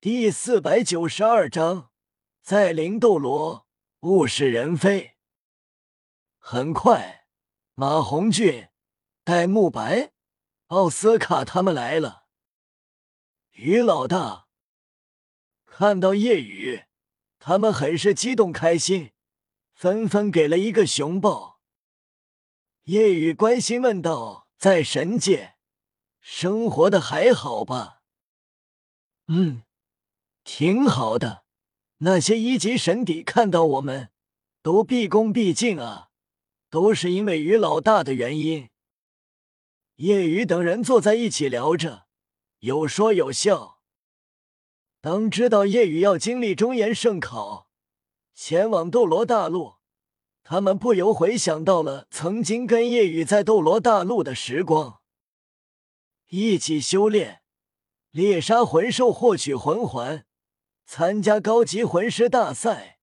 第四百九十二章，在灵斗罗，物是人非。很快，马红俊、戴沐白、奥斯卡他们来了。于老大看到叶雨，他们很是激动开心，纷纷给了一个熊抱。叶雨关心问道：“在神界生活的还好吧？”“嗯。”挺好的，那些一级神邸看到我们，都毕恭毕敬啊，都是因为于老大的原因。叶雨等人坐在一起聊着，有说有笑。当知道叶雨要经历中原圣考，前往斗罗大陆，他们不由回想到了曾经跟叶雨在斗罗大陆的时光，一起修炼，猎杀魂兽，获取魂环。参加高级魂师大赛，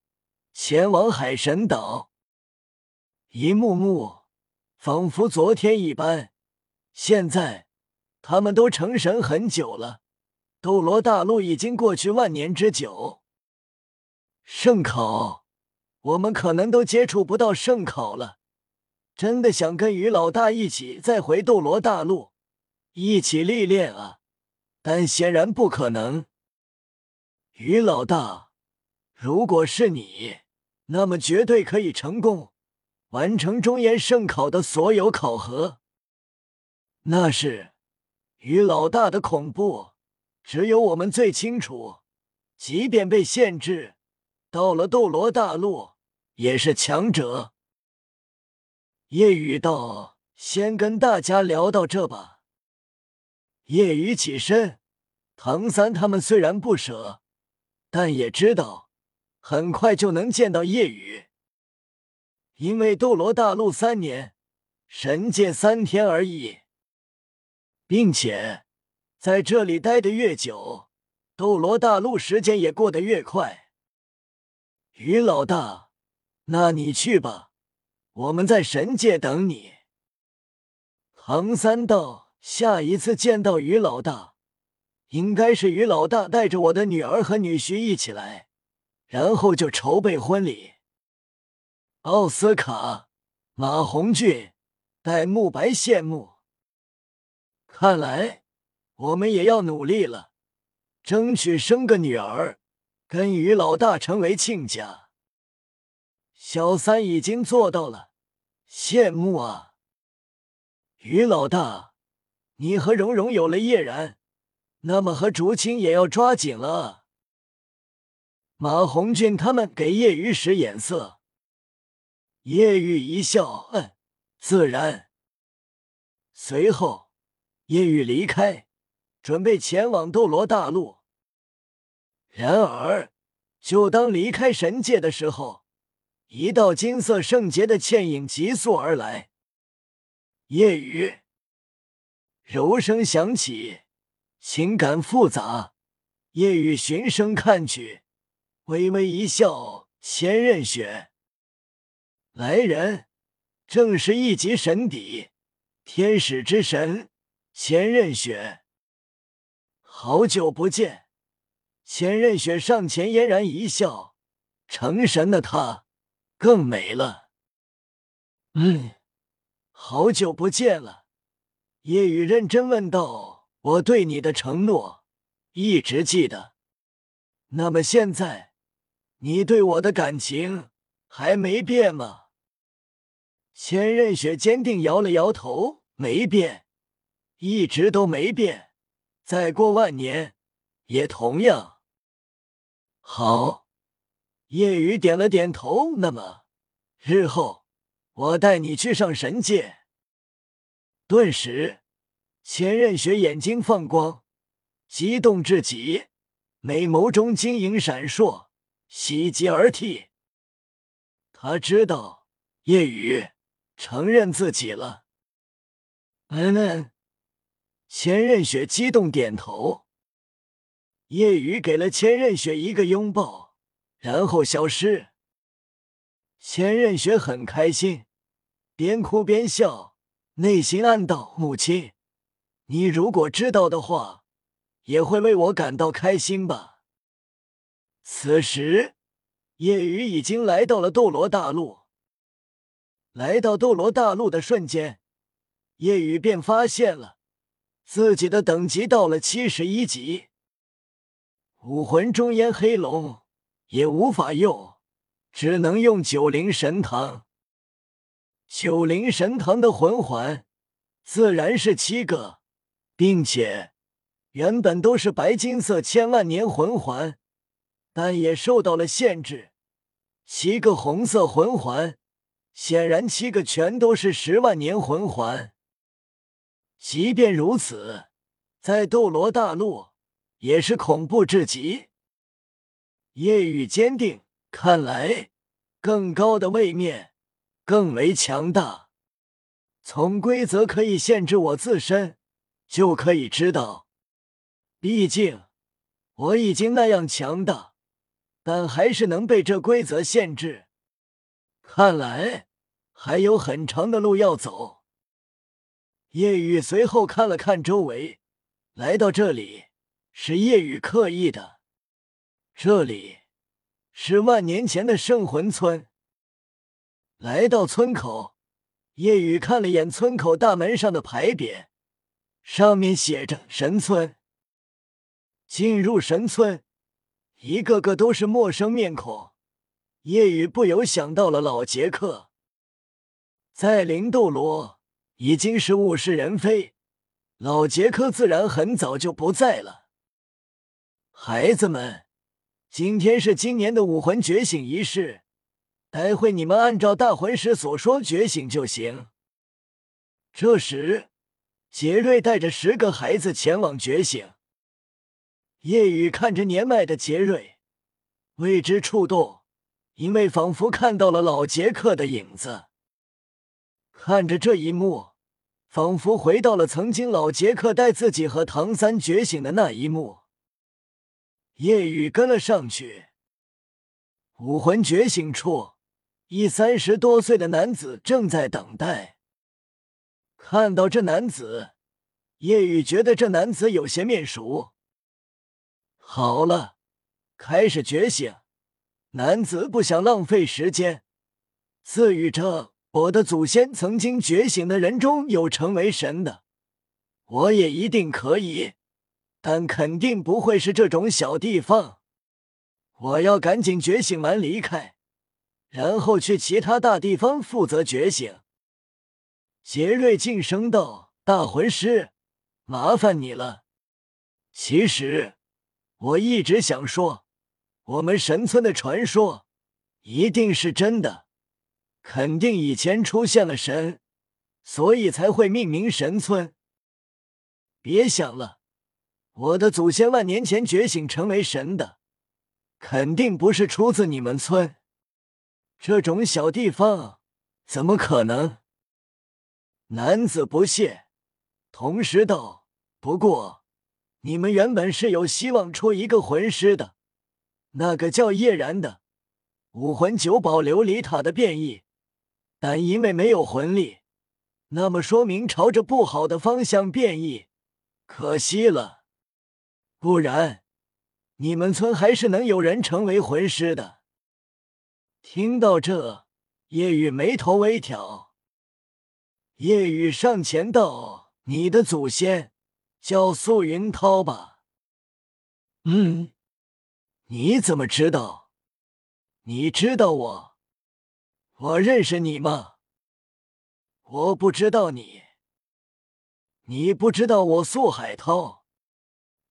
前往海神岛，一幕幕仿佛昨天一般。现在他们都成神很久了，斗罗大陆已经过去万年之久。圣考，我们可能都接触不到圣考了。真的想跟于老大一起再回斗罗大陆，一起历练啊！但显然不可能。于老大，如果是你，那么绝对可以成功完成中原圣考的所有考核。那是于老大的恐怖，只有我们最清楚。即便被限制，到了斗罗大陆也是强者。夜雨道：“先跟大家聊到这吧。”夜雨起身，唐三他们虽然不舍。但也知道，很快就能见到夜雨，因为斗罗大陆三年，神界三天而已，并且在这里待的越久，斗罗大陆时间也过得越快。于老大，那你去吧，我们在神界等你。唐三道，下一次见到于老大。应该是于老大带着我的女儿和女婿一起来，然后就筹备婚礼。奥斯卡、马红俊、戴沐白羡慕。看来我们也要努力了，争取生个女儿，跟于老大成为亲家。小三已经做到了，羡慕啊！于老大，你和蓉蓉有了叶然。那么和竹青也要抓紧了。马红俊他们给叶雨使眼色，叶雨一笑，嗯，自然。随后，叶雨离开，准备前往斗罗大陆。然而，就当离开神界的时候，一道金色圣洁的倩影急速而来。叶雨，柔声响起。情感复杂，夜雨循声看去，微微一笑。千仞雪，来人，正是一级神邸，天使之神千仞雪。好久不见，千仞雪上前嫣然一笑，成神的她更美了。嗯，好久不见了，夜雨认真问道。我对你的承诺一直记得，那么现在你对我的感情还没变吗？千仞雪坚定摇了摇头，没变，一直都没变，再过万年也同样。好，夜雨点了点头。那么日后我带你去上神界。顿时。千仞雪眼睛放光，激动至极，美眸中晶莹闪烁，喜极而涕。他知道叶雨承认自己了。嗯嗯，千仞雪激动点头。叶雨给了千仞雪一个拥抱，然后消失。千仞雪很开心，边哭边笑，内心暗道：母亲。你如果知道的话，也会为我感到开心吧。此时，夜雨已经来到了斗罗大陆。来到斗罗大陆的瞬间，夜雨便发现了自己的等级到了七十一级。武魂中烟黑龙也无法用，只能用九灵神堂。九灵神堂的魂环自然是七个，并且原本都是白金色千万年魂环，但也受到了限制。七个红色魂环，显然七个全都是十万年魂环。即便如此，在斗罗大陆。也是恐怖至极。夜雨坚定，看来更高的位面更为强大。从规则可以限制我自身，就可以知道，毕竟我已经那样强大，但还是能被这规则限制。看来还有很长的路要走。夜雨随后看了看周围，来到这里。是夜雨刻意的。这里是万年前的圣魂村。来到村口，夜雨看了眼村口大门上的牌匾，上面写着“神村”。进入神村，一个个都是陌生面孔。夜雨不由想到了老杰克，在灵斗罗已经是物是人非，老杰克自然很早就不在了。孩子们，今天是今年的武魂觉醒仪式，待会你们按照大魂师所说觉醒就行。这时，杰瑞带着十个孩子前往觉醒。夜雨看着年迈的杰瑞，为之触动，因为仿佛看到了老杰克的影子。看着这一幕，仿佛回到了曾经老杰克带自己和唐三觉醒的那一幕。夜雨跟了上去。武魂觉醒处，一三十多岁的男子正在等待。看到这男子，夜雨觉得这男子有些面熟。好了，开始觉醒。男子不想浪费时间，自语着：“我的祖先曾经觉醒的人中有成为神的，我也一定可以。”但肯定不会是这种小地方，我要赶紧觉醒完离开，然后去其他大地方负责觉醒。杰瑞晋升到：“大魂师，麻烦你了。其实我一直想说，我们神村的传说一定是真的，肯定以前出现了神，所以才会命名神村。别想了。”我的祖先万年前觉醒成为神的，肯定不是出自你们村。这种小地方怎么可能？男子不屑，同时道：“不过，你们原本是有希望出一个魂师的，那个叫叶然的武魂九宝琉璃塔的变异，但因为没有魂力，那么说明朝着不好的方向变异，可惜了。”不然，你们村还是能有人成为魂师的。听到这，叶雨眉头微挑。叶雨上前道：“你的祖先叫素云涛吧？”“嗯，你怎么知道？你知道我？我认识你吗？我不知道你。你不知道我素海涛。”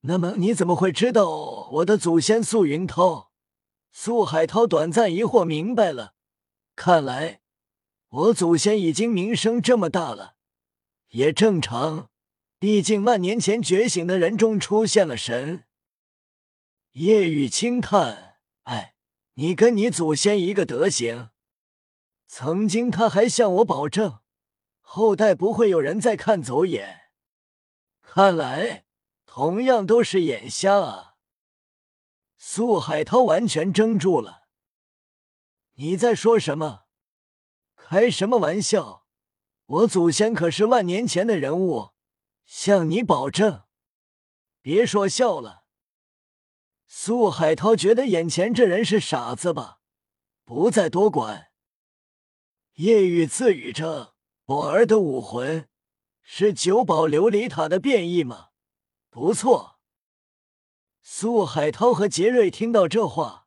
那么你怎么会知道我的祖先素云涛？素海涛短暂疑惑，明白了，看来我祖先已经名声这么大了，也正常，毕竟万年前觉醒的人中出现了神。夜雨轻叹：“哎，你跟你祖先一个德行。曾经他还向我保证，后代不会有人再看走眼，看来。”同样都是眼瞎啊！苏海涛完全怔住了。你在说什么？开什么玩笑？我祖先可是万年前的人物，向你保证。别说笑了。苏海涛觉得眼前这人是傻子吧，不再多管。夜雨自语着：“我儿的武魂是九宝琉璃塔的变异吗？不错。”苏海涛和杰瑞听到这话，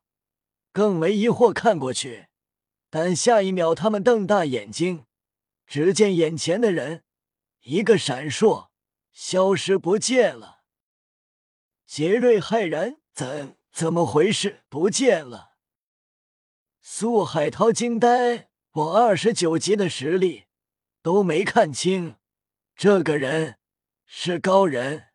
更为疑惑，看过去，但下一秒他们瞪大眼睛，只见眼前的人一个闪烁，消失不见了。杰瑞骇然：“怎怎么回事？不见了！”苏海涛惊呆。我二十九级的实力都没看清，这个人是高人。